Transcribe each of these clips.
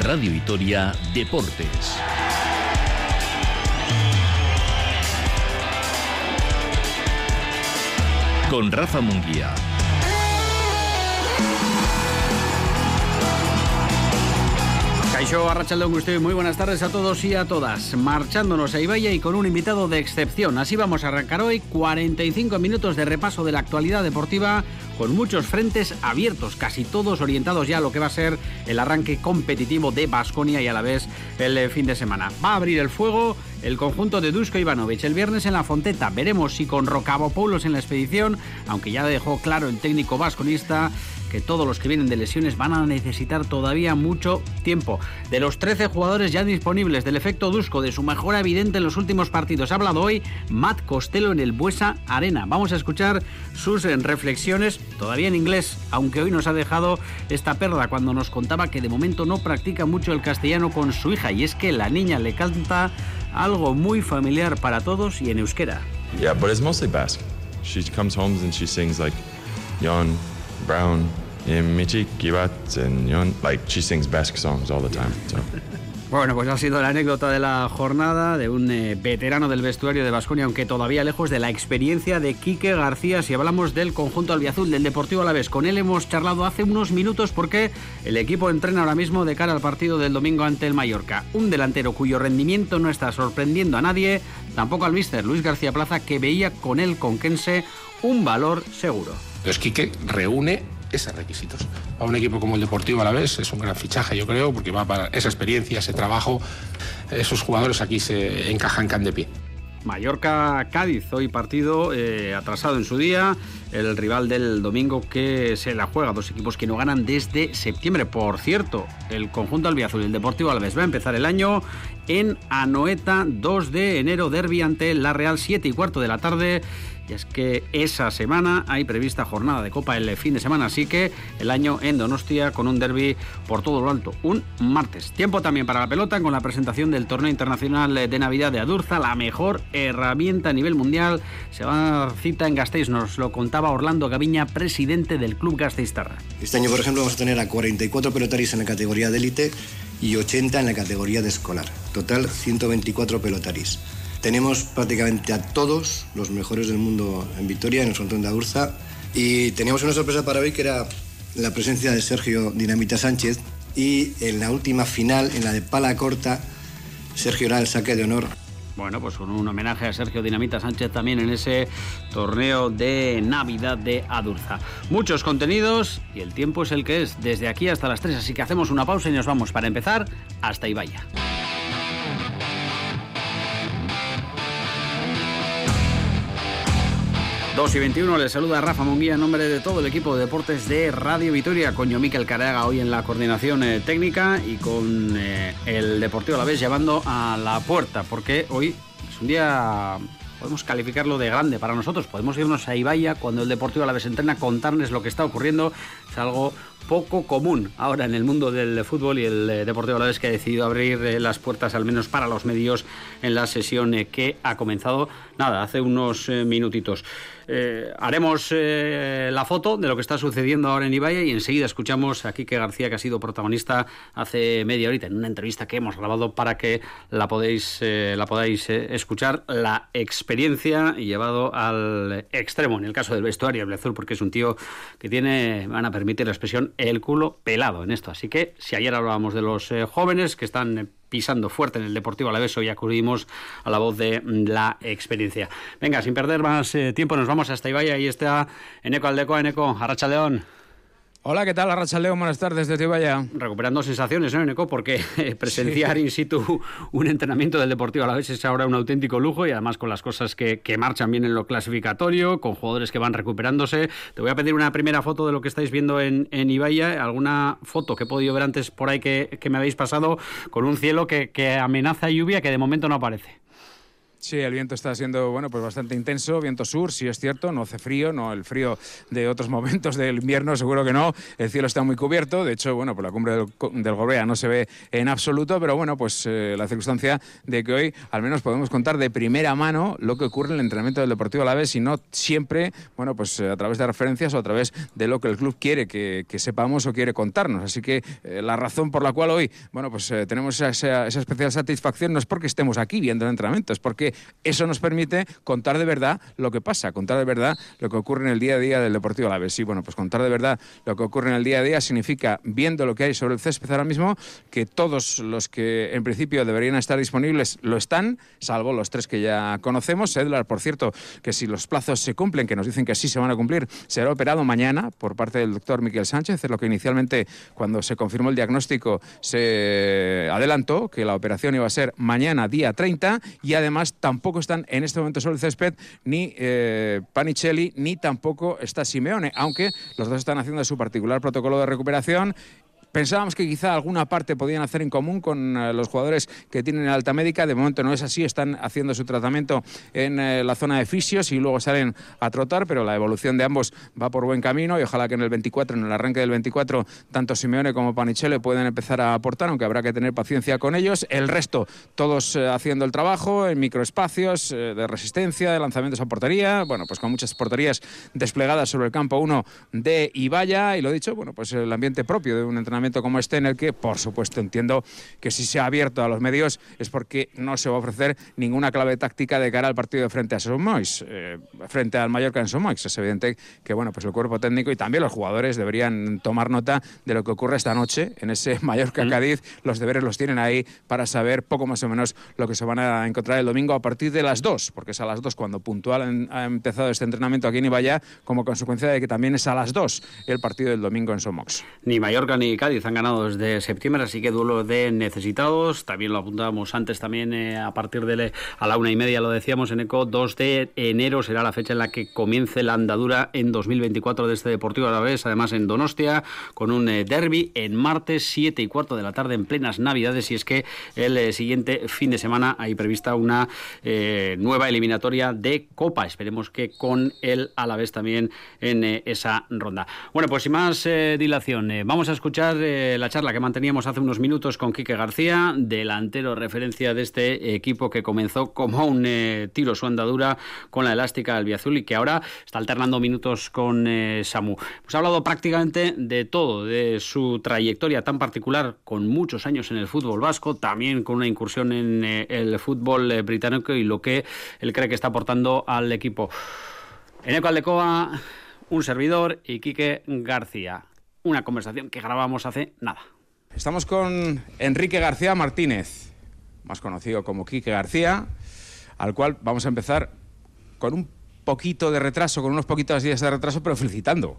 Radio Vitoria Deportes. Con Rafa Munguía. Caixo Arrachaldeón usted muy buenas tardes a todos y a todas. Marchándonos a Ibaya y con un invitado de excepción. Así vamos a arrancar hoy 45 minutos de repaso de la actualidad deportiva con muchos frentes abiertos, casi todos orientados ya a lo que va a ser el arranque competitivo de Basconia y a la vez el eh, fin de semana. Va a abrir el fuego el conjunto de Dusko Ivanovic el viernes en la Fonteta. Veremos si con Rocabopoulos en la expedición, aunque ya dejó claro el técnico vasconista que todos los que vienen de lesiones van a necesitar todavía mucho tiempo. De los 13 jugadores ya disponibles del efecto Dusko, de su mejora evidente en los últimos partidos, ha hablado hoy Matt Costello en el Buesa Arena. Vamos a escuchar sus eh, reflexiones, todavía en inglés, aunque hoy nos ha dejado esta perla cuando nos contaba que de momento no practica mucho el castellano con su hija y es que la niña le canta algo muy familiar para todos y en euskera. Yeah, but it's mostly Basque. She comes home and she sings like Jon, Brown, Michi, Kibat, and Jon. Like she sings Basque songs all the time. So. Bueno, pues ha sido la anécdota de la jornada de un eh, veterano del vestuario de Vasconia, aunque todavía lejos de la experiencia de Quique García. Si hablamos del conjunto albiazul del Deportivo Alavés, con él hemos charlado hace unos minutos porque el equipo entrena ahora mismo de cara al partido del domingo ante el Mallorca. Un delantero cuyo rendimiento no está sorprendiendo a nadie, tampoco al míster Luis García Plaza, que veía con él, con Kense, un valor seguro. Entonces Quique reúne esos requisitos. A un equipo como el Deportivo a la vez es un gran fichaje, yo creo, porque va para esa experiencia, ese trabajo. Esos jugadores aquí se encajan can de pie. Mallorca-Cádiz, hoy partido eh, atrasado en su día, el rival del domingo que se la juega, dos equipos que no ganan desde septiembre. Por cierto, el conjunto albiazul y el Deportivo Alves va a empezar el año en Anoeta, 2 de enero, derby ante la Real, 7 y cuarto de la tarde. Y es que esa semana hay prevista jornada de Copa el fin de semana, así que el año en Donostia con un derby por todo lo alto, un martes. Tiempo también para la pelota con la presentación del torneo internacional de Navidad de Adurza, la mejor herramienta a nivel mundial. Se va a cita en Gasteiz, nos lo contaba Orlando Gaviña, presidente del club Gasteiztarra. Este año, por ejemplo, vamos a tener a 44 pelotaris en la categoría de élite y 80 en la categoría de escolar. Total, 124 pelotaris. Tenemos prácticamente a todos los mejores del mundo en Vitoria, en el frontón de Adurza. Y teníamos una sorpresa para hoy que era la presencia de Sergio Dinamita Sánchez. Y en la última final, en la de pala corta, Sergio era el saque de honor. Bueno, pues un homenaje a Sergio Dinamita Sánchez también en ese torneo de Navidad de Adurza. Muchos contenidos y el tiempo es el que es, desde aquí hasta las 3, así que hacemos una pausa y nos vamos para empezar hasta Ibaya. 2 y 21 les saluda Rafa Munguía en nombre de todo el equipo de deportes de Radio Vitoria, con Miquel Caraga hoy en la coordinación eh, técnica y con eh, el Deportivo a la vez llevando a la puerta, porque hoy es un día podemos calificarlo de grande para nosotros. Podemos irnos a Ibaya cuando el Deportivo a la vez entrena, contarles lo que está ocurriendo. Es algo poco común ahora en el mundo del fútbol y el eh, la vez que ha decidido abrir eh, las puertas, al menos para los medios, en la sesión eh, que ha comenzado, nada, hace unos minutitos. haremos la foto de lo que está sucediendo ahora en Ibaya y enseguida escuchamos a Quique García, que ha sido protagonista hace media horita en una entrevista que hemos grabado para que la podéis, la podáis escuchar. La experiencia llevado al extremo, en el caso del vestuario, el azul, porque es un tío que tiene, van a permitir la expresión, el culo pelado en esto. Así que si ayer hablábamos de los eh, jóvenes que están eh, pisando fuerte en el Deportivo Alavés, hoy acudimos a la voz de mm, la experiencia. Venga, sin perder más eh, tiempo, nos vamos hasta Ibaya. Ahí está Eneco Aldeco, Eneco, Arracha León. Hola, ¿qué tal? Arracha León, buenas tardes desde Ibaya. Recuperando sensaciones, ¿no, Eneco? Porque presenciar in situ un entrenamiento del Deportivo a la vez es ahora un auténtico lujo y además con las cosas que, que, marchan bien en lo clasificatorio, con jugadores que van recuperándose. Te voy a pedir una primera foto de lo que estáis viendo en, en Ibaya, alguna foto que he podido ver antes por ahí que, que me habéis pasado con un cielo que, que amenaza lluvia que de momento no aparece. Sí, el viento está siendo bueno, pues bastante intenso, viento sur, sí es cierto, no hace frío, no el frío de otros momentos del invierno, seguro que no. El cielo está muy cubierto, de hecho, bueno, por la cumbre del, del Gorbea no se ve en absoluto, pero bueno, pues eh, la circunstancia de que hoy al menos podemos contar de primera mano lo que ocurre en el entrenamiento del Deportivo Alavés y no siempre, bueno, pues eh, a través de referencias o a través de lo que el club quiere que, que sepamos o quiere contarnos. Así que eh, la razón por la cual hoy, bueno, pues eh, tenemos esa, esa, especial satisfacción no es porque estemos aquí viendo el entrenamiento, es porque eso nos permite contar de verdad lo que pasa, contar de verdad lo que ocurre en el día a día del Deportivo Alavés. Y bueno, pues contar de verdad lo que ocurre en el día a día significa, viendo lo que hay sobre el césped ahora mismo, que todos los que en principio deberían estar disponibles lo están, salvo los tres que ya conocemos. Edlar, por cierto, que si los plazos se cumplen, que nos dicen que sí se van a cumplir, será operado mañana por parte del doctor Miquel Sánchez, es lo que inicialmente, cuando se confirmó el diagnóstico, se adelantó, que la operación iba a ser mañana, día 30, y además tampoco están en este momento sobre el césped ni eh, Panicelli ni tampoco está Simeone, aunque los dos están haciendo su particular protocolo de recuperación Pensábamos que quizá alguna parte podían hacer en común con eh, los jugadores que tienen alta médica. De momento no es así. Están haciendo su tratamiento en eh, la zona de fisios y luego salen a trotar, pero la evolución de ambos va por buen camino y ojalá que en el 24, en el arranque del 24, tanto Simeone como Panichele puedan empezar a aportar, aunque habrá que tener paciencia con ellos. El resto, todos eh, haciendo el trabajo en microespacios de resistencia, de lanzamientos a portería, bueno, pues con muchas porterías desplegadas sobre el campo 1 de Ibaya y lo dicho, bueno, pues el ambiente propio de un entrenamiento como este en el que, por supuesto, entiendo que si se ha abierto a los medios es porque no se va a ofrecer ninguna clave táctica de cara al partido de frente a Somois, eh, frente al Mallorca en Somois. Es evidente que, bueno, pues el cuerpo técnico y también los jugadores deberían tomar nota de lo que ocurre esta noche en ese Mallorca-Cádiz. Los deberes los tienen ahí para saber poco más o menos lo que se van a encontrar el domingo a partir de las 2, porque es a las 2 cuando puntual ha empezado este entrenamiento aquí en Ibaya, como consecuencia de que también es a las 2 el partido del domingo en Somox. Ni Mallorca ni Cádiz han ganado desde septiembre, así que duelo de necesitados. También lo apuntábamos antes, también eh, a partir de a la una y media lo decíamos en ECO, 2 de enero será la fecha en la que comience la andadura en 2024 de este Deportivo a la vez, además en Donostia, con un eh, derby en martes, 7 y cuarto de la tarde en plenas Navidades, y es que el eh, siguiente fin de semana hay prevista una eh, nueva eliminatoria de Copa. Esperemos que con el Alavés también en esa ronda. Bueno, pues sin más dilación, vamos a escuchar la charla que manteníamos hace unos minutos con Quique García, delantero referencia de este equipo que comenzó como un eh, tiro su andadura con la elástica albiazul y que ahora está alternando minutos con eh, Samu. Hemos hablado prácticamente de todo, de su trayectoria tan particular, con muchos años en el fútbol vasco, también con una incursión en eh, el fútbol británico y lo que él cree que está aportando al equipo. Eneco Aldecoa, un servidor y Quique García. Una conversación que grabamos hace nada. Estamos con Enrique García Martínez, más conocido como Quique García, al cual vamos a empezar con un poquito de retraso, con unos poquitos días de retraso, pero felicitando.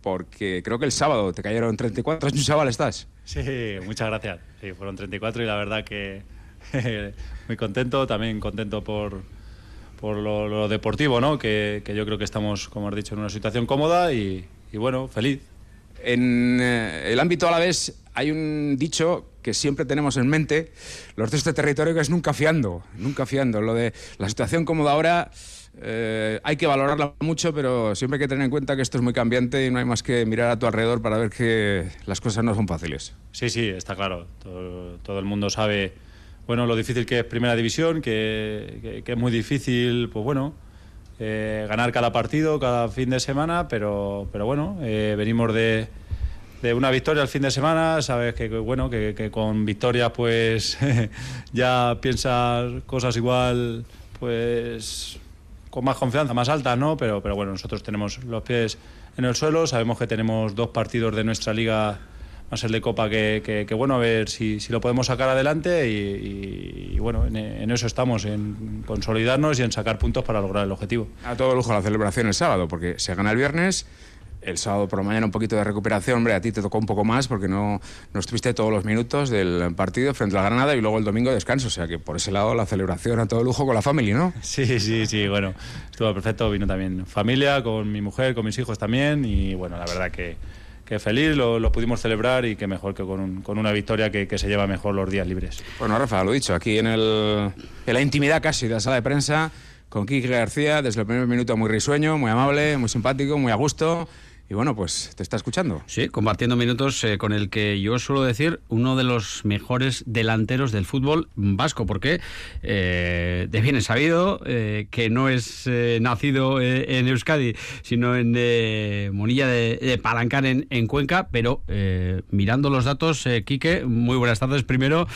Porque creo que el sábado te cayeron 34 años, chaval, estás. Sí, muchas gracias. Sí, fueron 34 y la verdad que muy contento, también contento por, por lo, lo deportivo, ¿no? Que, que, yo creo que estamos, como has dicho, en una situación cómoda y, y bueno, feliz. En eh, el ámbito a la vez hay un dicho que siempre tenemos en mente, los de este territorio, que es nunca fiando, nunca fiando. Lo de la situación cómoda ahora eh, hay que valorarla mucho, pero siempre hay que tener en cuenta que esto es muy cambiante y no hay más que mirar a tu alrededor para ver que las cosas no son fáciles. Sí, sí, está claro. Todo, el mundo sabe bueno, lo difícil que es Primera División, que, que es muy difícil, pues bueno, eh, ganar cada partido, cada fin de semana, pero, pero bueno, eh, venimos de, de, una victoria el fin de semana, sabes que, bueno, que, que, con victorias pues ya piensas cosas igual, pues con más confianza, más altas, ¿no? Pero, pero bueno, nosotros tenemos los pies en el suelo, sabemos que tenemos dos partidos de nuestra liga más el de Copa que, que, que, bueno, a ver si, si, lo podemos sacar adelante y, y, bueno, en, en, eso estamos, en consolidarnos y en sacar puntos para lograr el objetivo. A todo lujo la celebración el sábado, porque se gana el viernes, el sábado por la mañana un poquito de recuperación, hombre, a ti te tocó un poco más porque no, no estuviste todos los minutos del partido frente a la Granada y luego el domingo descanso, o sea que por ese lado la celebración a todo lujo con la familia, ¿no? Sí, sí, sí, bueno, estuvo perfecto, vino también familia, con mi mujer, con mis hijos también y bueno, la verdad que que feliz, lo, pudimos celebrar y que mejor que con, con una victoria que, se lleva mejor los días libres. Bueno, Rafa, lo dicho, aquí en, el, en la intimidad casi de la sala de prensa, con Kike García, desde el primer minuto muy risueño, muy amable, muy simpático, muy a gusto. Y bueno, pues te está escuchando. Sí, compartiendo minutos eh, con el que yo suelo decir uno de los mejores delanteros del fútbol vasco, porque eh, de bien sabido eh, que no es eh, nacido en Euskadi, sino en Monilla de, de Palancar en, en, Cuenca, pero mirando los datos, Quique, muy buenas tardes. Primero,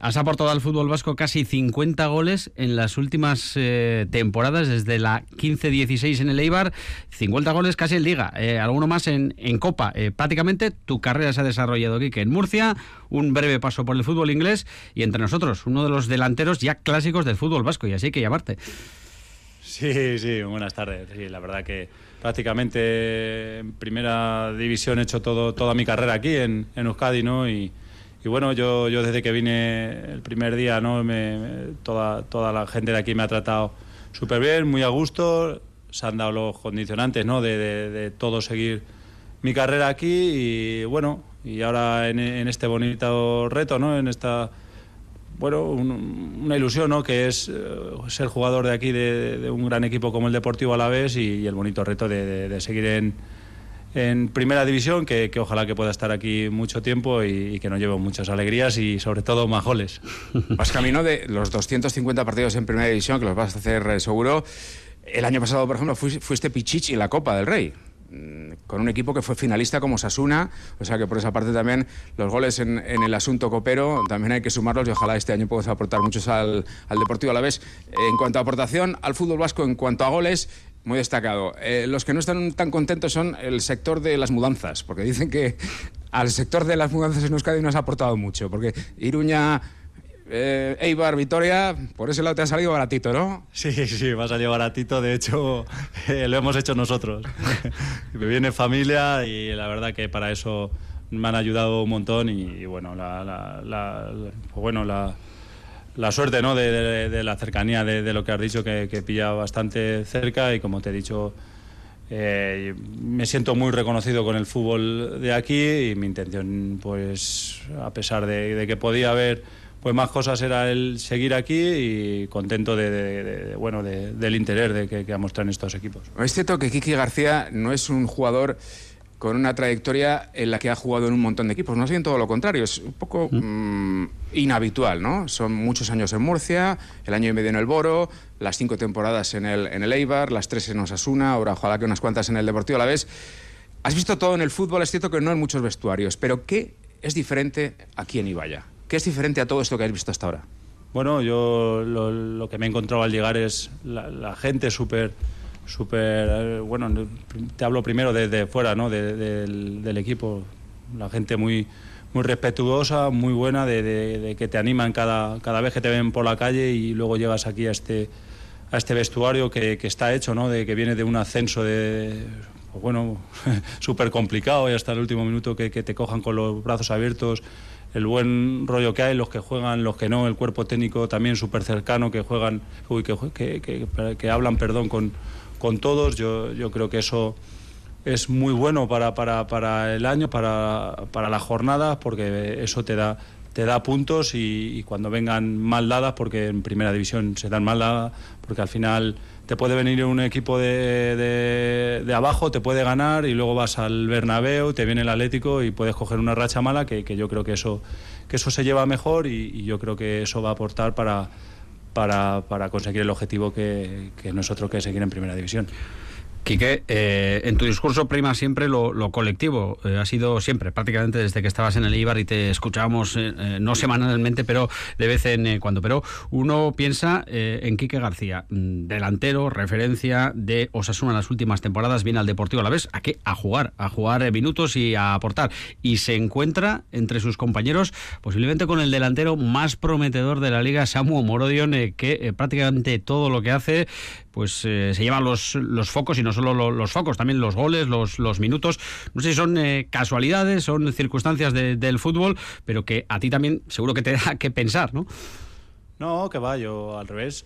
has aportado al fútbol vasco casi 50 goles en las últimas temporadas, desde la 15-16 en el Eibar, 50 goles casi en Liga eh, alguno más en, en Copa. Eh, prácticamente tu carrera se ha desarrollado aquí, que en Murcia, un breve paso por el fútbol inglés y entre nosotros, uno de los delanteros ya clásicos del fútbol vasco, y así que llamarte. Sí, sí, buenas tardes. Sí, la verdad que prácticamente en primera división he hecho todo, toda mi carrera aquí en, en Euskadi, ¿no? Y, y bueno, yo, yo desde que vine el primer día, ¿no? Me, toda, toda la gente de aquí me ha tratado súper bien, muy a gusto se han dado los condicionantes ¿no? de, de, todo seguir mi carrera aquí y bueno, y ahora en, este bonito reto, ¿no? en esta, bueno, un, una ilusión ¿no? que es uh, ser jugador de aquí de, un gran equipo como el Deportivo Alavés y, y el bonito reto de, seguir en, en primera división, que, que, ojalá que pueda estar aquí mucho tiempo y, que nos lleve muchas alegrías y sobre todo más goles. Vas camino de los 250 partidos en primera división, que los vas a hacer eh, seguro. El año pasado, por ejemplo, fuiste Pichichi en la Copa del Rey mm, con un equipo que fue finalista como Sasuna, o sea que por esa parte también los goles en, el asunto copero también hay que sumarlos y ojalá este año puedas aportar muchos al, al Deportivo a la vez. En cuanto a aportación al fútbol vasco, en cuanto a goles, muy destacado. Eh, los que no están tan contentos son el sector de las mudanzas, porque dicen que al sector de las mudanzas en Euskadi no has aportado mucho, porque Iruña eh, Eibar, Vitoria, por ese lado te ha salido baratito, ¿no? Sí, sí, me ha salido baratito. De hecho, eh, lo hemos hecho nosotros. me viene familia y la verdad que para eso me han ayudado un montón y, y bueno, la, la, la, pues bueno, la, la suerte ¿no? de, de, de la cercanía de, de, lo que has dicho, que, que pilla bastante cerca y como te he dicho, eh, me siento muy reconocido con el fútbol de aquí y mi intención, pues, a pesar de, de que podía haber pues más cosas era el seguir aquí y contento de, de, de bueno del interés de que, que muestran estos equipos. Es cierto que Kiki García no es un jugador con una trayectoria en la que ha jugado en un montón de equipos, no es bien todo lo contrario, es un poco mmm, inhabitual, ¿no? Son muchos años en Murcia, el año y medio en el Boro, las cinco temporadas en el, en el Eibar, las tres en Osasuna, ahora ojalá que unas cuantas en el Deportivo a la vez. Has visto todo en el fútbol, es cierto que no en muchos vestuarios, pero ¿qué es diferente aquí en Ibaya? ¿Qué es diferente a todo esto que has visto hasta ahora? Bueno, yo lo, que me he encontrado al llegar es la, gente súper, súper, eh, bueno, te hablo primero desde de fuera, ¿no? De, de, del, equipo, la gente muy, muy respetuosa, muy buena, de, que te animan cada, cada vez que te ven por la calle y luego llegas aquí a este, a este vestuario que, está hecho, ¿no? De que viene de un ascenso de pues bueno, súper complicado y hasta el último minuto que te cojan con los brazos abiertos el buen rollo que hay, los que juegan, los que no, el cuerpo técnico también súper cercano, que juegan, uy, que, que, que, hablan, perdón, con, con todos. Yo, yo creo que eso es muy bueno para, para, para el año, para, para las jornadas, porque eso te da, te da puntos y, y, cuando vengan mal dadas, porque en primera división se dan mal dadas, porque al final te puede venir un equipo de, de, abajo, te puede ganar y luego vas al Bernabéu, te viene el Atlético y puedes coger una racha mala que, que yo creo que eso, que eso se lleva mejor y, y, yo creo que eso va a aportar para, para, para conseguir el objetivo que, que nosotros que seguir en Primera División. Quique, eh, en tu discurso prima siempre lo, colectivo. Eh, ha sido siempre, prácticamente desde que estabas en el Ibar y te escuchábamos, eh, eh no semanalmente, pero de vez en cuando. Pero uno piensa en Quique García, mm, delantero, referencia de Osasuna en las últimas temporadas, viene al Deportivo a la vez, ¿a qué? A jugar, a jugar minutos y a aportar. Y se encuentra entre sus compañeros, posiblemente con el delantero más prometedor de la liga, Samu Morodion, que prácticamente todo lo que hace pues se llevan los, los focos y no solo lo, los focos, también los goles, los, los minutos. No sé si son eh, casualidades, son circunstancias de, del fútbol, pero que a ti también seguro que te da que pensar, ¿no? No, que va, yo al revés.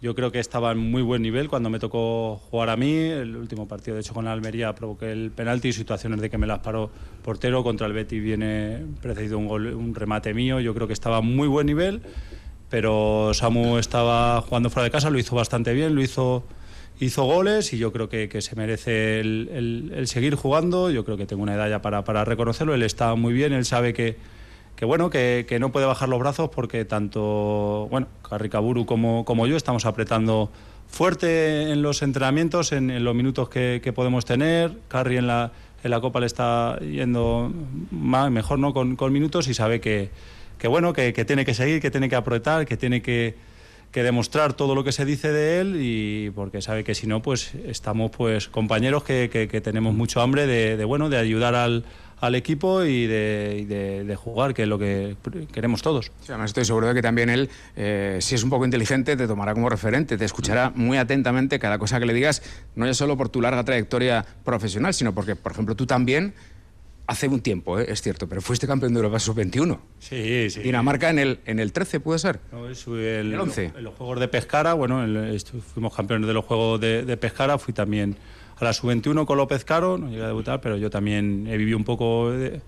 yo creo que estaba en muy buen nivel cuando me tocó jugar a mí. El último partido, de hecho, con la Almería provoqué el penalti y situaciones de que me las paró portero. Contra el Betty viene precedido un, gol, un remate mío. Yo creo que estaba en muy buen nivel, pero Samu estaba jugando fuera de casa, lo hizo bastante bien, lo hizo, hizo goles y yo creo que, que se merece el, el, el, seguir jugando. Yo creo que tengo una edad ya para, para reconocerlo. Él está muy bien, él sabe que que bueno, que, que, no puede bajar los brazos porque tanto, bueno, Carricaburu como, como yo estamos apretando fuerte en los entrenamientos, en, en los minutos que, que, podemos tener. Carri en la, en la Copa le está yendo más, mejor no con, con minutos y sabe que, que bueno, que, tiene que seguir, que tiene que apretar, que tiene que, demostrar todo lo que se dice de él y porque sabe que si no, pues estamos pues compañeros que, tenemos mucho hambre de, bueno, de ayudar al, equipo y, de, jugar, que es lo que queremos todos. Sí, además estoy seguro de que también él, eh, si es un poco inteligente, te tomará como referente, te escuchará muy atentamente cada cosa que le digas, no ya solo por tu larga trayectoria profesional, sino porque, por ejemplo, tú también hace un tiempo, ¿eh? es cierto, pero fuiste campeón de Europa sub-21. Sí, sí. Dinamarca en el, en el 13, ¿puede ser? No, es el, el 11. En los Juegos de Pescara, bueno, el, fuimos campeones de los Juegos de, de Pescara, fui también a la sub-21 con López Caro, no llegué a debutar, pero yo también he vivido un poco de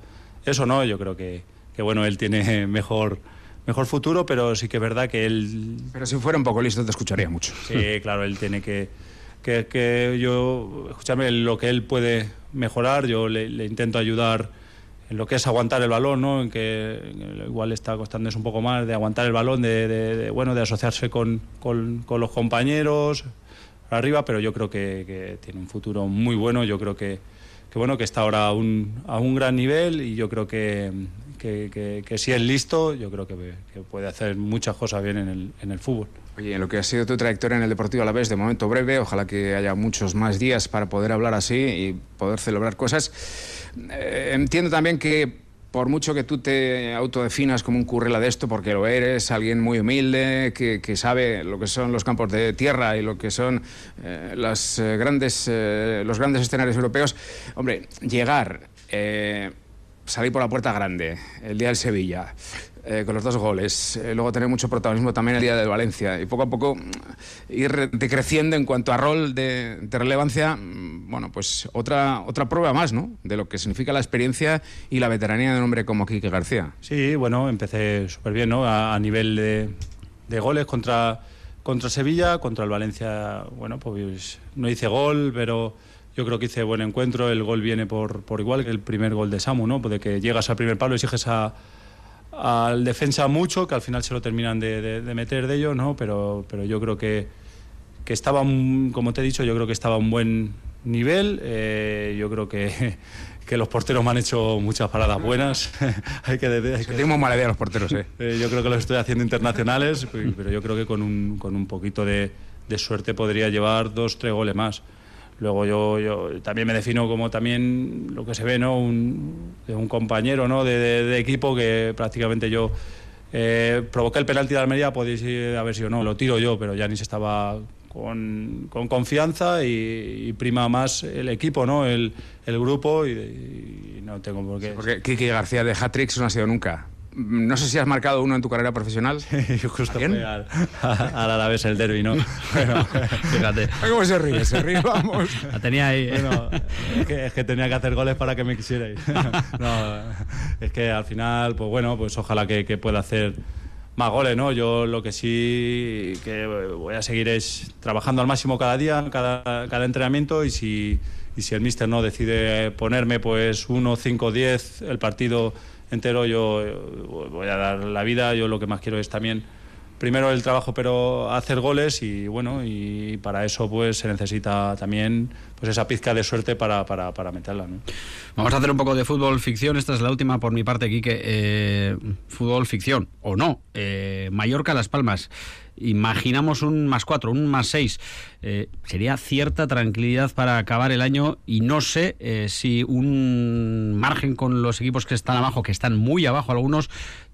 eso, ¿no? Yo creo que, que bueno, él tiene mejor mejor futuro, pero sí que es verdad que él... Pero si fuera un poco listo te escucharía mucho. Sí, claro, él tiene que... Que, que yo, escúchame, lo que él puede mejorar, yo le, intento ayudar en lo que es aguantar el balón, ¿no? En que igual está costando un poco más de aguantar el balón, de, de, de bueno, de asociarse con, con, los compañeros, arriba, pero yo creo que, que, tiene un futuro muy bueno. Yo creo que, que bueno que está ahora a un, a un, gran nivel y yo creo que, que, que si es listo, yo creo que, puede hacer muchas cosas bien en el, en el fútbol. Oye, en lo que ha sido tu trayectoria en el Deportivo a la vez, de momento breve, ojalá que haya muchos más días para poder hablar así y poder celebrar cosas. Eh, entiendo también que por mucho que tú te autodefinas como un currela de esto, porque lo eres, alguien muy humilde, que, que sabe lo que son los campos de tierra y lo que son eh, las, eh, grandes, eh, los grandes escenarios europeos, hombre, llegar, eh, salir por la puerta grande, el día del Sevilla, eh, con los dos goles, eh, luego tener mucho protagonismo también el día del Valencia y poco a poco ir decreciendo en cuanto a rol de, relevancia, bueno, pues otra, otra prueba más, ¿no? De lo que significa la experiencia y la veteranía de un hombre como Quique García. Sí, bueno, empecé súper bien, ¿no? A, nivel de, de, goles contra, contra Sevilla, contra el Valencia, bueno, pues no hice gol, pero yo creo que hice buen encuentro, el gol viene por, por igual que el primer gol de Samu, ¿no? De que llegas al primer palo exiges a al defensa mucho, que al final se lo terminan de, de, de meter de ellos, ¿no? Pero, pero yo creo que, que estaba, un, como te he dicho, yo creo que estaba a un buen nivel. Eh, yo creo que, que los porteros me han hecho muchas paradas buenas. hay que, hay que... Tenemos mala idea los porteros, ¿eh? eh yo creo que los estoy haciendo internacionales, pero yo creo que con un, con un poquito de, de suerte podría llevar dos, tres goles más. Luego yo, yo, también me defino como también lo que se ve, ¿no? Un, un compañero ¿no? de, equipo que prácticamente yo eh, provoqué el penalti de Almería, podéis haber sido no, lo tiro yo, pero ya ni se estaba con, con confianza y, prima más el equipo, ¿no? El, el grupo y, no tengo por qué. Porque Kiki García de hat-tricks no ha sido nunca. No sé si has marcado uno en tu carrera profesional. Sí, justo fue al, al Alavés el derby, ¿no? Bueno, fíjate. ¿Cómo se ríe? Se ríe, vamos. La tenía ahí. Bueno, es, que, es, que, tenía que hacer goles para que me quisierais. No, es que al final, pues bueno, pues ojalá que, que pueda hacer más goles, ¿no? Yo lo que sí que voy a seguir es trabajando al máximo cada día, cada, cada entrenamiento y si, y si el míster no decide ponerme pues 1, 5, 10 el partido entero yo voy a dar la vida, yo lo que más quiero es también primero el trabajo pero hacer goles y bueno y para eso pues se necesita también pues esa pizca de suerte para, para, para meterla ¿no? vamos a hacer un poco de fútbol ficción. Esta es la última por mi parte Quique. Eh, fútbol ficción o no eh, Mallorca Las Palmas imaginamos un más cuatro, un más seis. Eh, sería cierta tranquilidad para acabar el año y no sé eh, si un margen con los equipos que están abajo, que están muy abajo algunos,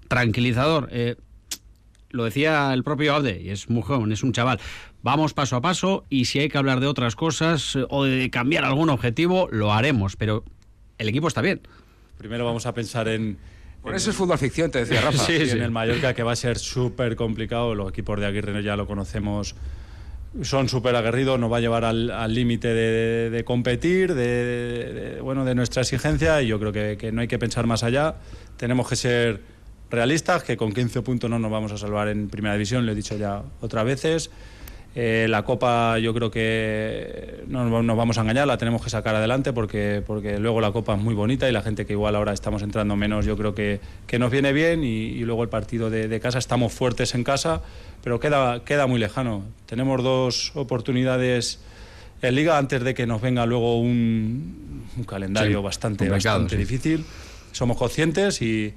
tranquilizador. Eh, lo decía el propio Aude, y es muy joven, es un chaval. Vamos paso a paso y si hay que hablar de otras cosas o de cambiar algún objetivo, lo haremos, pero el equipo está bien. Primero vamos a pensar en, por eso es fútbol ficción, te decía Rafa. sí, sí. En el Mallorca, que va a ser súper complicado. Los equipos de Aguirre ya lo conocemos son súper aguerridos, nos va a llevar al límite de, de, competir, de, bueno, de nuestra exigencia y yo creo que, que, no hay que pensar más allá. Tenemos que ser realistas, que con 15 puntos no nos vamos a salvar en primera división, lo he dicho ya otras veces. Eh, la Copa yo creo que no nos vamos a engañar, la tenemos que sacar adelante porque, porque luego la Copa es muy bonita y la gente que igual ahora estamos entrando menos yo creo que, que nos viene bien y, luego el partido de, de, casa estamos fuertes en casa, pero queda, queda muy lejano. Tenemos dos oportunidades en liga antes de que nos venga luego un, un calendario sí, bastante, bastante sí. difícil. Somos conscientes y,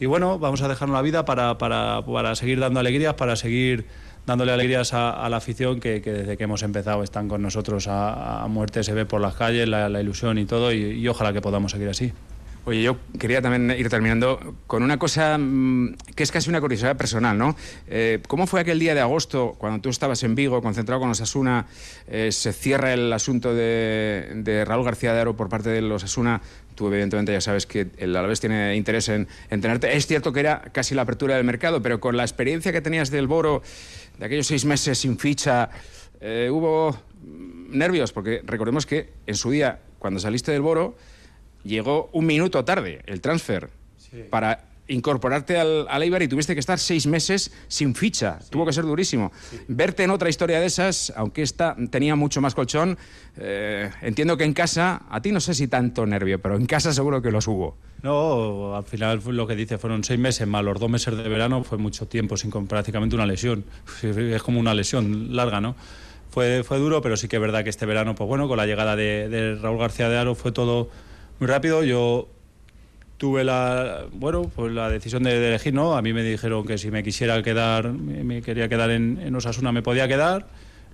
y, bueno, vamos a dejarnos la vida para, para, para seguir dando alegrías, para seguir dándole alegrías a, la afición que, que, desde que hemos empezado están con nosotros a, muerte, se ve por las calles, la, ilusión y todo, y, ojalá que podamos seguir así. Oye, yo quería también ir terminando con una cosa mmm, que es casi una curiosidad personal, ¿no? Eh, ¿Cómo fue aquel día de agosto, cuando tú estabas en Vigo, concentrado con los Asuna, eh, se cierra el asunto de, de, Raúl García de Aro por parte de los Asuna? Tú, evidentemente, ya sabes que el Alavés tiene interés en, en tenerte. Es cierto que era casi la apertura del mercado, pero con la experiencia que tenías del Boro, de aquellos seis meses sin ficha, eh, hubo nervios, porque recordemos que en su día, cuando saliste del Boro, llegó un minuto tarde el transfer sí. para incorporarte al, al, Eibar y tuviste que estar seis meses sin ficha. Sí. Tuvo que ser durísimo. Sí. Verte en otra historia de esas, aunque esta tenía mucho más colchón, eh, entiendo que en casa, a ti no sé si tanto nervio, pero en casa seguro que los hubo. No, al final lo que dice fueron seis meses más los dos meses de verano, fue mucho tiempo sin prácticamente una lesión. Es como una lesión larga, ¿no? Fue, fue duro, pero sí que es verdad que este verano, pues bueno, con la llegada de, de Raúl García de Aro fue todo muy rápido. Yo tuve la bueno pues la decisión de, de, elegir no a mí me dijeron que si me quisiera quedar me, me quería quedar en, en, Osasuna me podía quedar.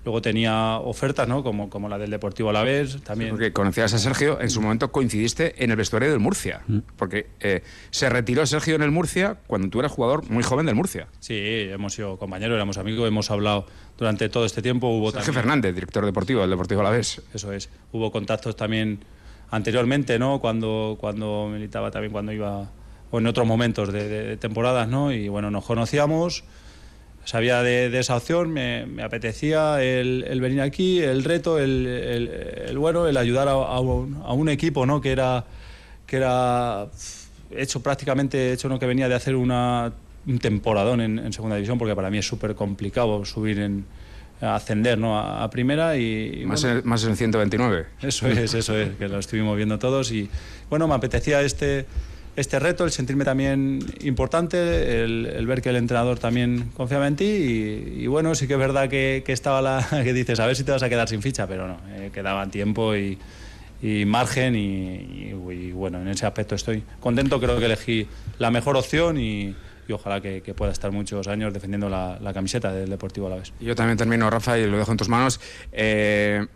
Luego tenía ofertas no como, como la del Deportivo Alavés también. sí, porque conocías a Sergio en su momento coincidiste en el vestuario del Murcia mm. porque eh, se retiró Sergio en el Murcia cuando tú eras jugador muy joven del Murcia. Sí hemos sido compañeros éramos amigos hemos hablado durante todo este tiempo hubo Sergio también, Fernández director deportivo del Deportivo Alavés. Eso es. Hubo contactos también anteriormente, ¿no? Cuando, cuando militaba también, cuando iba, o en otros momentos de, de, de temporadas, ¿no? Y bueno, nos conocíamos, sabía de, de esa opción, me, me apetecía el, el, venir aquí, el reto, el, el, el bueno, el ayudar a, a, un, a, un, equipo, ¿no? Que era, que era hecho prácticamente, hecho, ¿no? Que venía de hacer una, un temporadón en, en segunda división, porque para mí es súper complicado subir en ascender ¿no? a, a primera y, y más, bueno, en, más en 129 eso es eso es que lo estuvimos viendo todos y bueno me apetecía este este reto el sentirme también importante el, el ver que el entrenador también confiaba en ti y, y bueno sí que es verdad que, que, estaba la que dices a ver si te vas a quedar sin ficha pero no eh, quedaba tiempo y y margen y, y, y, bueno, en ese aspecto estoy contento, creo que elegí la mejor opción y, y ojalá que, que, pueda estar muchos años defendiendo la, la camiseta del Deportivo Alavés. Yo también termino, Rafa, y lo dejo en tus manos. Eh,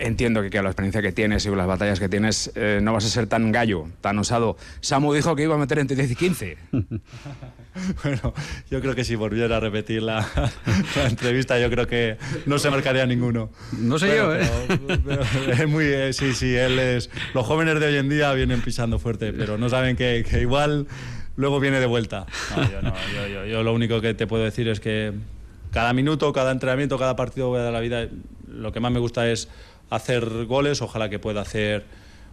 entiendo que, que, la experiencia que tienes y las batallas que tienes eh, no vas a ser tan gallo, tan osado. Samu dijo que iba a meter entre 10 y 15. bueno, yo creo que si volviera a repetir la, la, entrevista, yo creo que no se marcaría ninguno. No sé pero, yo, ¿eh? Pero, pero, es muy, eh, sí, sí, él es. Los jóvenes de hoy en día vienen pisando fuerte, pero no saben que, que igual luego viene de vuelta. No, yo, no, yo, yo, yo, lo único que te puedo decir es que cada minuto, cada entrenamiento, cada partido de la vida, lo que más me gusta es hacer goles, ojalá que pueda hacer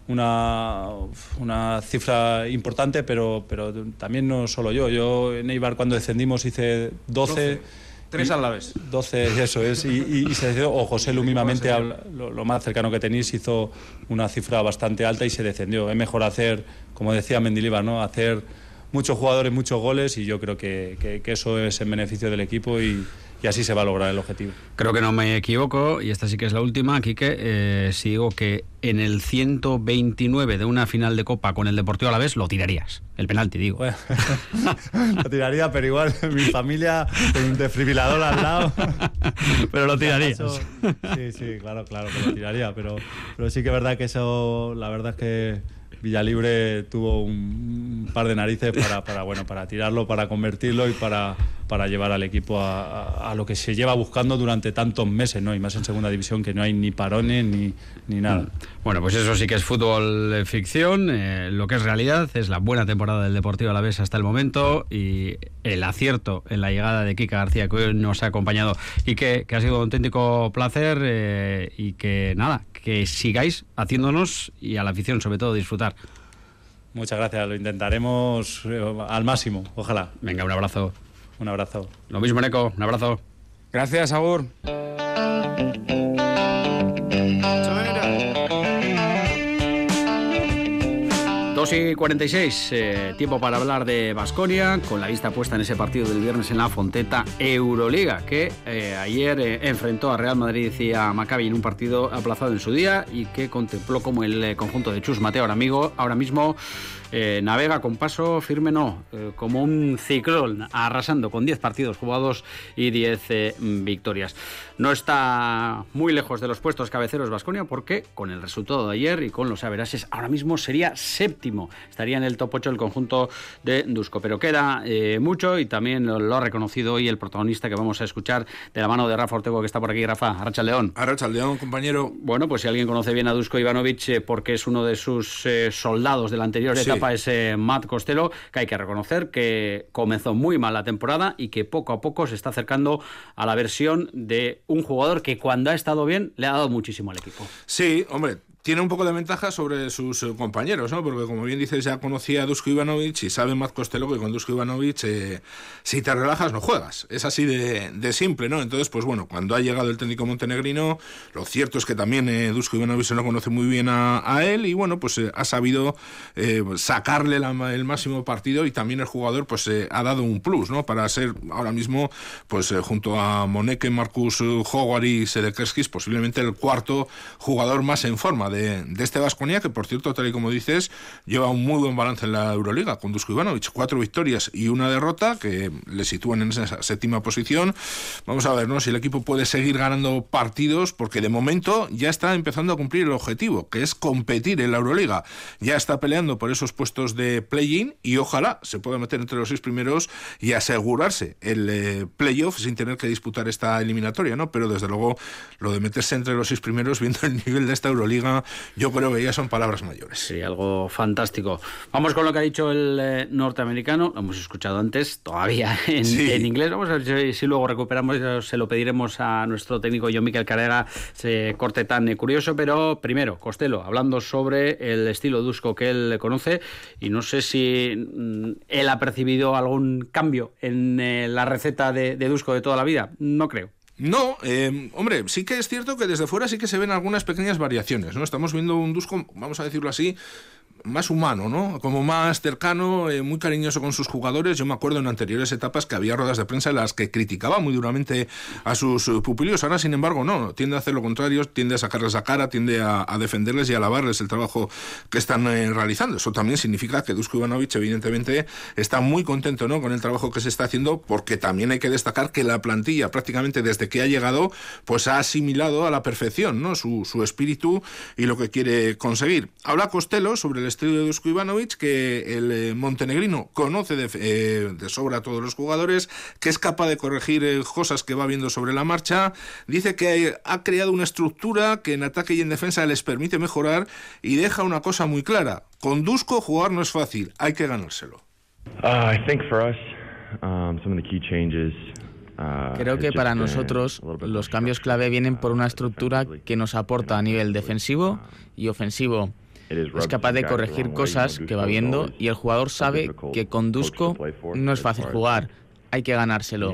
una, una cifra importante, pero, pero también no solo yo. Yo en Eibar cuando descendimos hice 12. 12. Tres a la vez. 12, eso es. Y, y, y se decidió, o José Lu mismamente, lo, lo, más cercano que tenéis, hizo una cifra bastante alta y se descendió. Es mejor hacer, como decía Mendilibar, ¿no? hacer muchos jugadores, muchos goles y yo creo que, que, que eso es en beneficio del equipo y, y, así se va a lograr el objetivo. Creo que no me equivoco y esta sí que es la última, Quique. Eh, si digo que en el 129 de una final de Copa con el Deportivo a la vez lo tirarías. El penalti, digo. Bueno, lo tiraría, pero igual mi familia, un desfibrilador al lado. pero lo tirarías. Sí, sí, claro, claro que lo tiraría, pero, pero sí que es verdad que eso, la verdad es que Villalibre tuvo un, par de narices para, para, bueno, para tirarlo, para convertirlo y para, para llevar al equipo a, lo que se lleva buscando durante tantos meses, ¿no? Y más en segunda división que no hay ni parones ni, ni nada. Bueno, pues eso sí que es fútbol ficción. Eh, lo que es realidad es la buena temporada del Deportivo a la vez hasta el momento y el acierto en la llegada de Kika García que hoy nos ha acompañado y que, ha sido un auténtico placer eh, y que nada, que sigáis haciéndonos y a la afición sobre todo disfrutar. Muchas gracias, lo intentaremos eh, al máximo, ojalá. Venga, un abrazo. Un abrazo. Lo mismo, Neco, un abrazo. Gracias, Agur. 2 y 46, eh, tiempo para hablar de Basconia, con la vista puesta en ese partido del viernes en la Fonteta Euroliga, que eh, ayer eh, enfrentó a Real Madrid y a Maccabi en un partido aplazado en su día y que contempló como el conjunto de Chus Mateo ahora, amigo, ahora mismo eh, navega con paso firme, no, eh, como un ciclón, arrasando con 10 partidos jugados y 10 eh, victorias. No está muy lejos de los puestos cabeceros Vasconia porque con el resultado de ayer y con los averases ahora mismo sería séptimo. Estaría en el top 8 el conjunto de Dusko, pero queda mucho y también lo, ha reconocido hoy el protagonista que vamos a escuchar de la mano de Rafa Ortego que está por aquí. Rafa, Arracha León. Arracha León, compañero. Bueno, pues si alguien conoce bien a Dusko Ivanovic porque es uno de sus soldados de la anterior etapa ese Matt Costello, que hay que reconocer que comenzó muy mal la temporada y que poco a poco se está acercando a la versión de un jugador que cuando ha estado bien le ha dado muchísimo al equipo. Sí, hombre, tiene un poco de ventaja sobre sus eh, compañeros, ¿no? Porque como bien dices, ya conocía a Dusko Ivanovic y sabe Matt Costello que con Dusko Ivanovic, eh, si te relajas, no juegas. Es así de, simple, ¿no? Entonces, pues bueno, cuando ha llegado el técnico montenegrino, lo cierto es que también eh, Dusko Ivanovic se lo conoce muy bien a, él y bueno, pues ha sabido sacarle el máximo partido y también el jugador pues ha dado un plus, ¿no? Para ser ahora mismo, pues junto a Moneke, Marcus Howard y Sedekerskis, posiblemente el cuarto jugador más en forma de de, este Vasconia, que por cierto, tal y como dices, lleva un muy buen balance en la Euroliga, con Dusko Ivanovic, cuatro victorias y una derrota, que le sitúan en esa séptima posición. Vamos a ver ¿no? si el equipo puede seguir ganando partidos, porque de momento ya está empezando a cumplir el objetivo, que es competir en la Euroliga. Ya está peleando por esos puestos de play-in y ojalá se pueda meter entre los seis primeros y asegurarse el eh, playoff sin tener que disputar esta eliminatoria, ¿no? Pero desde luego lo de meterse entre los seis primeros, viendo el nivel de esta Euroliga, yo creo que ya son palabras mayores. Sí, algo fantástico. Vamos con lo que ha dicho el eh, norteamericano, lo hemos escuchado antes, todavía en, inglés. Vamos a ver si, luego recuperamos, se lo pediremos a nuestro técnico John Miquel Carrera, ese corte tan curioso, pero primero, Costello, hablando sobre el estilo Dusko que él conoce, y no sé si mm, él ha percibido algún cambio en eh, la receta de, de Dusko de toda la vida. No creo. No, eh, hombre, sí que es cierto que desde fuera sí que se ven algunas pequeñas variaciones, ¿no? Estamos viendo un Dusko, vamos a decirlo así, más humano, ¿no? Como más cercano, eh, muy cariñoso con sus jugadores. Yo me acuerdo en anteriores etapas que había ruedas de prensa en las que criticaba muy duramente a sus eh, pupillos. Ahora, sin embargo, no. Tiende a hacer lo contrario, tiende a sacarles la cara, tiende a, defenderles y a alabarles el trabajo que están eh, realizando. Eso también significa que Dusko Ivanovic, evidentemente, está muy contento ¿no? con el trabajo que se está haciendo, porque también hay que destacar que la plantilla, prácticamente desde que ha llegado, pues ha asimilado a la perfección ¿no? su, su espíritu y lo que quiere conseguir. Habla Costello sobre el estilo de Dusko Ivanovic, que el eh, montenegrino conoce eh, de, sobra a todos los jugadores, que es capaz de corregir eh, cosas que va viendo sobre la marcha. Dice que ha creado una estructura que en ataque y en defensa les permite mejorar y deja una cosa muy clara. Con Dusko jugar no es fácil, hay que ganárselo. Uh, I think for us, um, some of the key changes uh, Creo que para nosotros los cambios clave vienen por una estructura que nos aporta a nivel defensivo y ofensivo es capaz de corregir cosas que va viendo y el jugador sabe que con Dusko no es fácil jugar, hay que ganárselo.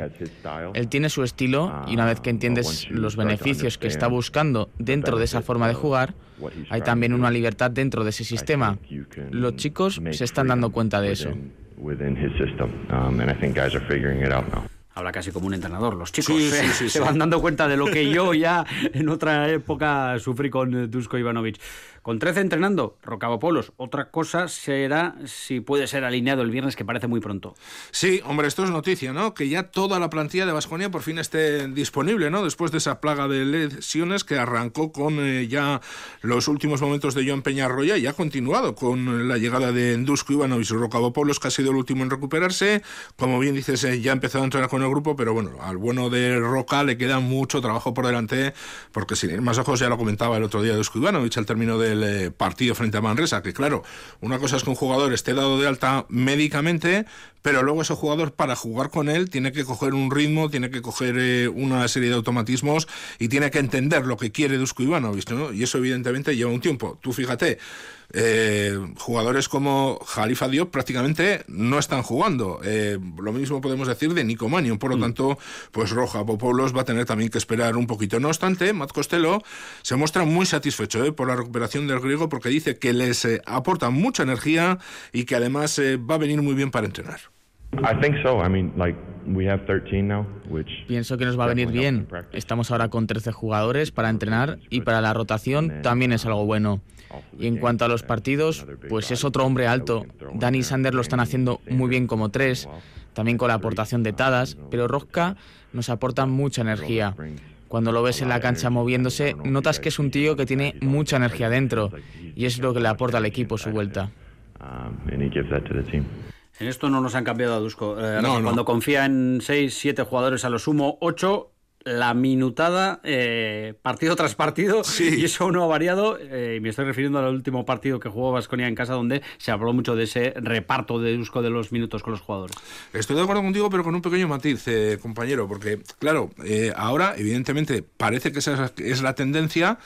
Él tiene su estilo y una vez que entiendes los beneficios que está buscando dentro de esa forma de jugar, hay también una libertad dentro de ese sistema. Los chicos se están dando cuenta de eso. Habla casi como un entrenador. Los chicos se van dando cuenta de lo que yo ya en otra época sufrí con Dusko Ivanovic. Con 13 entrenando, Polos. Otra cosa será si puede ser alineado el viernes, que parece muy pronto. Sí, hombre, esto es noticia, ¿no? Que ya toda la plantilla de Vasconia por fin esté disponible, ¿no? Después de esa plaga de lesiones que arrancó con eh, ya los últimos momentos de Joan Peñarroya y ha continuado con la llegada de Dusko Ivanovic y Polos, que ha sido el último en recuperarse. Como bien dices, eh, ya ha empezado a entrenar con grupo, pero bueno, al bueno de Roca le queda mucho trabajo por delante, porque sin más ojos, ya lo comentaba el otro día Dusko Ivanovic al término de el partido frente a Manresa, que claro, una cosa es que un jugador esté dado de alta médicamente, pero luego ese jugador para jugar con él tiene que coger un ritmo, tiene que coger eh, una serie de automatismos y tiene que entender lo que quiere Dusko Ivanovic, ¿no? Y eso evidentemente lleva un tiempo. Tú fíjate, eh, jugadores como Jalifa Diop prácticamente no están jugando. Eh, lo mismo podemos decir de Nico Manion. Por lo mm. tanto, pues Roja Popoulos va a tener también que esperar un poquito. No obstante, Matt Costello se muestra muy satisfecho eh, por la recuperación del griego porque dice que les aporta mucha energía y que además va a venir muy bien para entrenar. Pienso que nos va a venir bien. Estamos ahora con 13 jugadores para entrenar y para la rotación también es algo bueno. Y en cuanto a los partidos, pues es otro hombre alto. Dani y Sander lo están haciendo muy bien como tres, también con la aportación de Tadas, pero Rosca nos aporta mucha energía. Cuando lo ves en la cancha moviéndose, notas que es un tío que tiene mucha energía dentro y es lo que le aporta al equipo su vuelta. En esto no nos han cambiado a Dusko. Eh, cuando confía en 6, 7 jugadores a lo sumo, 8, la minutada eh, partido tras partido y eso no ha variado eh, y me estoy refiriendo al último partido que jugó Vasconia en casa donde se habló mucho de ese reparto de Dusko de los minutos con los jugadores. Estoy de acuerdo contigo pero con un pequeño matiz eh, compañero porque claro ahora evidentemente parece que esa es la tendencia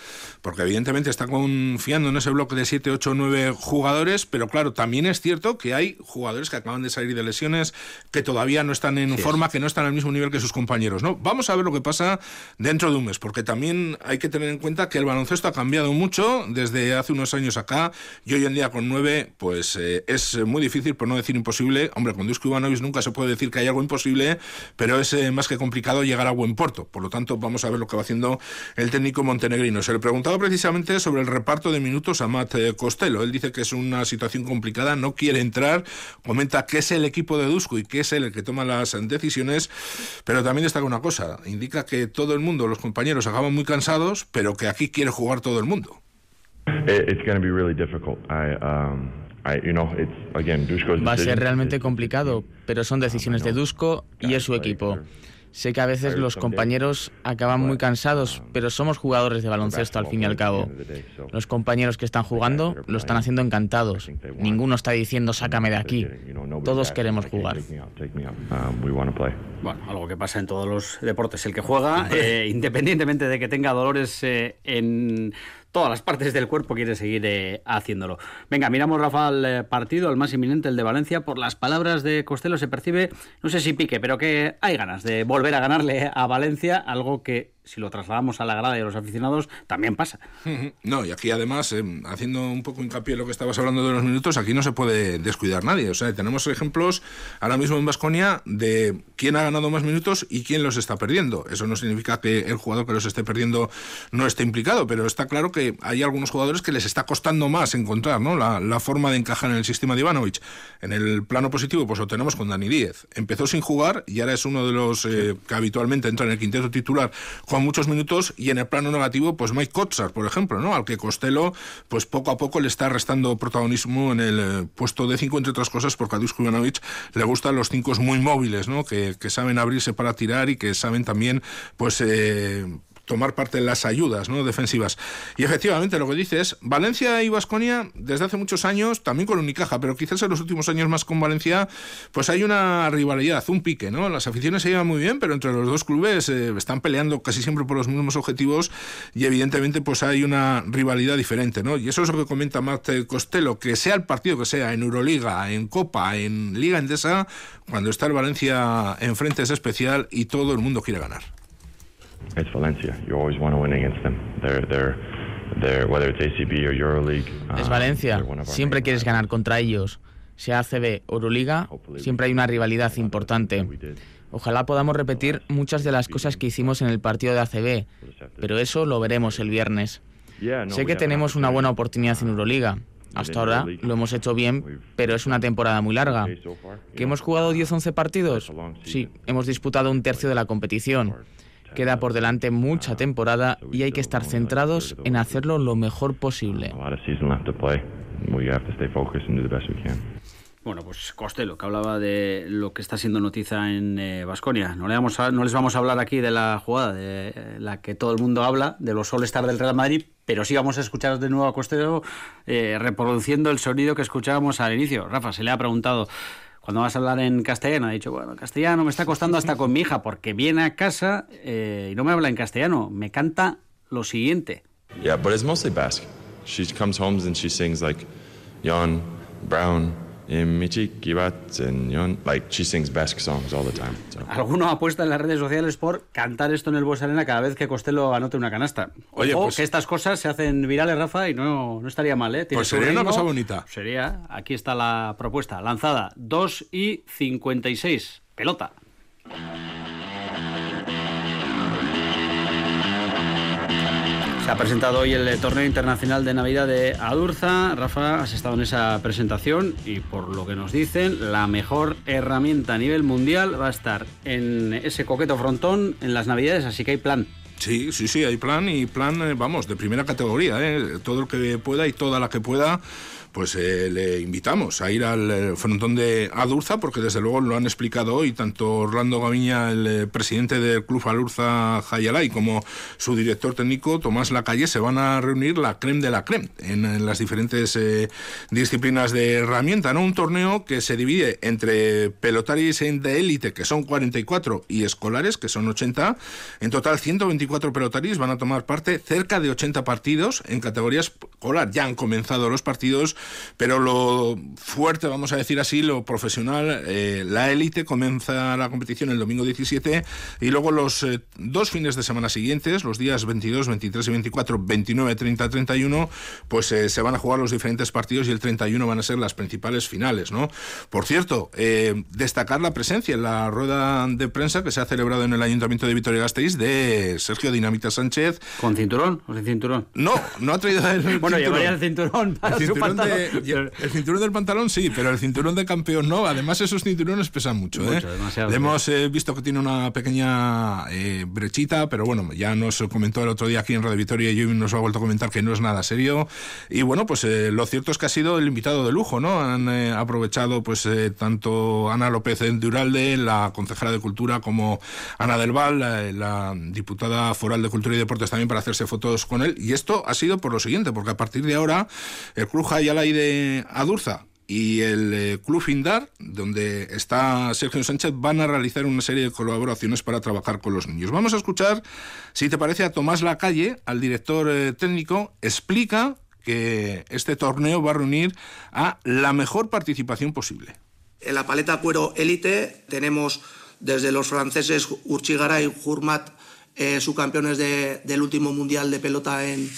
porque evidentemente está confiando en ese bloque de 7, 8, 9 jugadores pero claro también es cierto que hay jugadores que acaban de salir de lesiones que todavía no están en forma que no están al mismo nivel que sus compañeros no vamos a ver lo que pasa dentro de un mes, porque también hay que tener en cuenta que el baloncesto ha cambiado mucho desde hace unos años acá y hoy en día con nueve, pues eh, es muy difícil, por no decir imposible. Hombre, con Dusko Ivanovic nunca se puede decir que hay algo imposible, pero es eh, más que complicado llegar a buen puerto. Por lo tanto, vamos a ver lo que va haciendo el técnico montenegrino. Se le preguntaba precisamente sobre el reparto de minutos a Matt eh, Costello. Él dice que es una situación complicada, no quiere entrar, comenta que es el equipo de Dusko y que es él el que toma las decisiones, pero también destaca una cosa, indica que todo el mundo, los compañeros, acaban muy cansados, pero que aquí quiere jugar todo el mundo. Va a ser realmente complicado, pero son decisiones de Dusko y es su equipo. Sé que a veces los compañeros acaban muy cansados, pero somos jugadores de baloncesto al fin y al cabo. Los compañeros que están jugando lo están haciendo encantados. Ninguno está diciendo sácame de aquí. Todos queremos jugar. Bueno, algo que pasa en todos los deportes. El que juega, eh, independientemente de que tenga dolores eh, en todas las partes del cuerpo quiere seguir eh, haciéndolo. Venga, miramos, Rafa, al eh, partido, el más inminente, el de Valencia. Por las palabras de Costello se percibe, no sé si pique, pero que hay ganas de volver a ganarle a Valencia, algo que si lo trasladamos a la grada de los aficionados, también pasa. No, y aquí además, eh, haciendo un poco hincapié en lo que estabas hablando de los minutos, aquí no se puede descuidar nadie. O sea, tenemos ejemplos ahora mismo en Vasconia de quién ha ganado más minutos y quién los está perdiendo. Eso no significa que el jugador que los esté perdiendo no esté implicado, pero está claro que hay algunos jugadores que les está costando más encontrar ¿no? la, forma de encajar en el sistema de Ivanovic. En el plano positivo, pues lo tenemos con Dani Díez. Empezó sin jugar y ahora es uno de los eh, que habitualmente entra en el quinteto titular muchos minutos y en el plano negativo, pues Mike Kotsar, por ejemplo, ¿no? Al que Costello, pues poco a poco le está restando protagonismo en el eh, puesto de cinco, entre otras cosas, porque a Dusko Ivanovic le gustan los cinco muy móviles, ¿no? Que, que, saben abrirse para tirar y que saben también, pues, eh, tomar parte en las ayudas ¿no? defensivas. Y efectivamente lo que dice es, Valencia y Vasconia desde hace muchos años, también con Unicaja, pero quizás en los últimos años más con Valencia, pues hay una rivalidad, un pique, ¿no? Las aficiones se llevan muy bien, pero entre los dos clubes eh, están peleando casi siempre por los mismos objetivos y evidentemente pues hay una rivalidad diferente, ¿no? Y eso es lo que comenta Marte Costello, que sea el partido que sea, en Euroliga, en Copa, en Liga Endesa, cuando está el Valencia enfrente es especial y todo el mundo quiere ganar. It's Valencia. You always want to win against them. They're, they're, they're, whether it's ACB or EuroLeague. Es uh, Valencia. Siempre quieres ganar contra ellos. Sea ACB o Euroliga, siempre hay una rivalidad importante. Ojalá podamos repetir muchas de las cosas que hicimos en el partido de ACB, pero eso lo veremos el viernes. Sé que tenemos una buena oportunidad en Euroliga. Hasta ahora lo hemos hecho bien, pero es una temporada muy larga. ¿Que hemos jugado 10-11 partidos? Sí, hemos disputado un tercio de la competición. Queda por delante mucha temporada y hay que estar centrados en hacerlo lo mejor posible. Bueno, pues Costello, que hablaba de lo que está siendo noticia en Vasconia. no, no les vamos a hablar aquí de la jugada de la que todo el mundo habla, de los All-Star del Real Madrid, pero sí vamos a escuchar de nuevo a Costello eh, reproduciendo el sonido que escuchábamos al inicio. Rafa, se le ha preguntado cuando vas a hablar en castellano, ha dicho, bueno, castellano me está costando hasta con mi hija, porque viene a casa eh, y no me habla en castellano, me canta lo siguiente. Yeah, but it's mostly Basque. She comes home and she sings like Jan, Brown, like she sings Basque songs all the time. Alguno apuesta en las redes sociales por cantar esto en el Bues Arena cada vez que Costello anote una canasta. Oye, pues, que estas cosas se hacen virales, Rafa, y no, no estaría mal, ¿eh? Pues sería una cosa bonita. Sería, aquí está la propuesta, lanzada 2 y 56, pelota. Se ha presentado hoy el torneo internacional de Navidad de Adurza. Rafa, has estado en esa presentación y por lo que nos dicen, la mejor herramienta a nivel mundial va a estar en ese coqueto frontón en las Navidades, así que hay plan. Sí, sí, sí, hay plan y plan, eh, vamos, de primera categoría, ¿eh? todo el que pueda y toda la que pueda pues eh, le invitamos a ir al eh, frontón de Adurza, porque desde luego lo han explicado hoy tanto Orlando Gaviña, el eh, presidente del Club Adurza Jayalay, como su director técnico Tomás Lacalle, se van a reunir la creme de la creme en, las diferentes disciplinas de herramienta. ¿no? Un torneo que se divide entre pelotaris de élite, que son 44, y escolares, que son 80. En total, 124 pelotaris van a tomar parte, cerca de 80 partidos en categorías escolar. Ya han comenzado los partidos pero lo fuerte, vamos a decir así, lo profesional, eh, la élite comienza la competición el domingo 17 y luego los eh, dos fines de semana siguientes, los días 22, 23 y 24, 29, 30, 31, pues eh, se van a jugar los diferentes partidos y el 31 van a ser las principales finales, ¿no? Por cierto, destacar la presencia en la rueda de prensa que se ha celebrado en el Ayuntamiento de Vitoria-Gasteiz de Sergio Dinamita Sánchez. ¿Con cinturón o sin cinturón? No, no ha traído el Bueno, llevaría el cinturón para el cinturón el cinturón del pantalón sí, pero el cinturón de campeón no. Además, esos cinturones pesan mucho. ¿eh? hemos eh, visto que tiene una pequeña eh, brechita, pero bueno, ya nos comentó el otro día aquí en Radio Victoria y hoy nos ha vuelto a comentar que no es nada serio. Y bueno, pues lo cierto es que ha sido el invitado de lujo, ¿no? Han aprovechado pues tanto Ana López Duralde, la concejala de Cultura, como Ana del Val, la, diputada foral de Cultura y Deportes también para hacerse fotos con él. Y esto ha sido por lo siguiente, porque a partir de ahora el Club la de Adurza y el eh, Club Indar, donde está Sergio Sánchez, van a realizar una serie de colaboraciones para trabajar con los niños. Vamos a escuchar, si te parece, a Tomás Lacalle, al director eh, técnico, explica que este torneo va a reunir a la mejor participación posible. En la paleta cuero élite tenemos desde los franceses Urchigara y Hurmat, eh, subcampeones del último mundial de pelota en,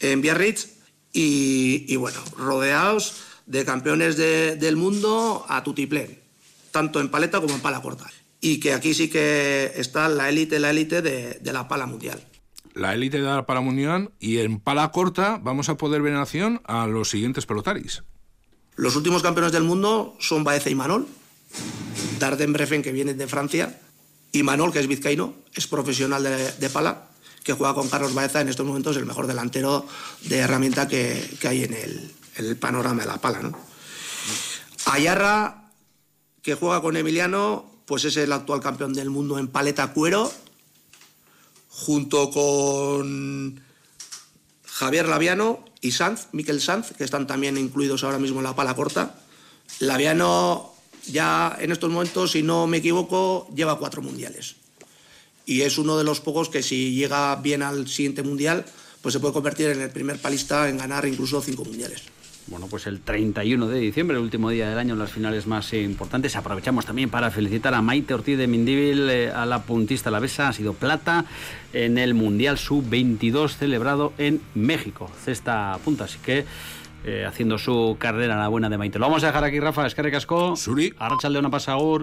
en Biarritz, y, bueno, rodeados de campeones del mundo a tutiplén, tanto en paleta como en pala corta. Y que aquí sí que está la élite, la élite de, la pala mundial. La élite de la pala mundial y en pala corta vamos a poder ver en acción a los siguientes pelotaris. Los últimos campeones del mundo son Baeza y Manol. Darden Brefen, que viene de Francia, y Manol, que es vizcaíno, es profesional de pala que juega con Carlos Baeza en estos momentos el mejor delantero de herramienta que, hay en el, panorama de la pala. ¿no? Ayarra, que juega con Emiliano, pues es el actual campeón del mundo en paleta cuero, junto con Javier Laviano y Sanz, Miquel Sanz, que están también incluidos ahora mismo en la pala corta. Laviano ya en estos momentos, si no me equivoco, lleva cuatro mundiales y es uno de los pocos que si llega bien al siguiente mundial, pues se puede convertir en el primer palista en ganar incluso cinco mundiales. Bueno, pues el 31 de diciembre, el último día del año, en las finales más importantes. Aprovechamos también para felicitar a Maite Ortiz de Mindíbil, eh, a la puntista la besa, ha sido plata en el Mundial Sub-22 celebrado en México. Cesta punta, así que eh, haciendo su carrera a la buena de Maite. Lo vamos a dejar aquí, Rafa, es que recascó. Suri. de una pasagur.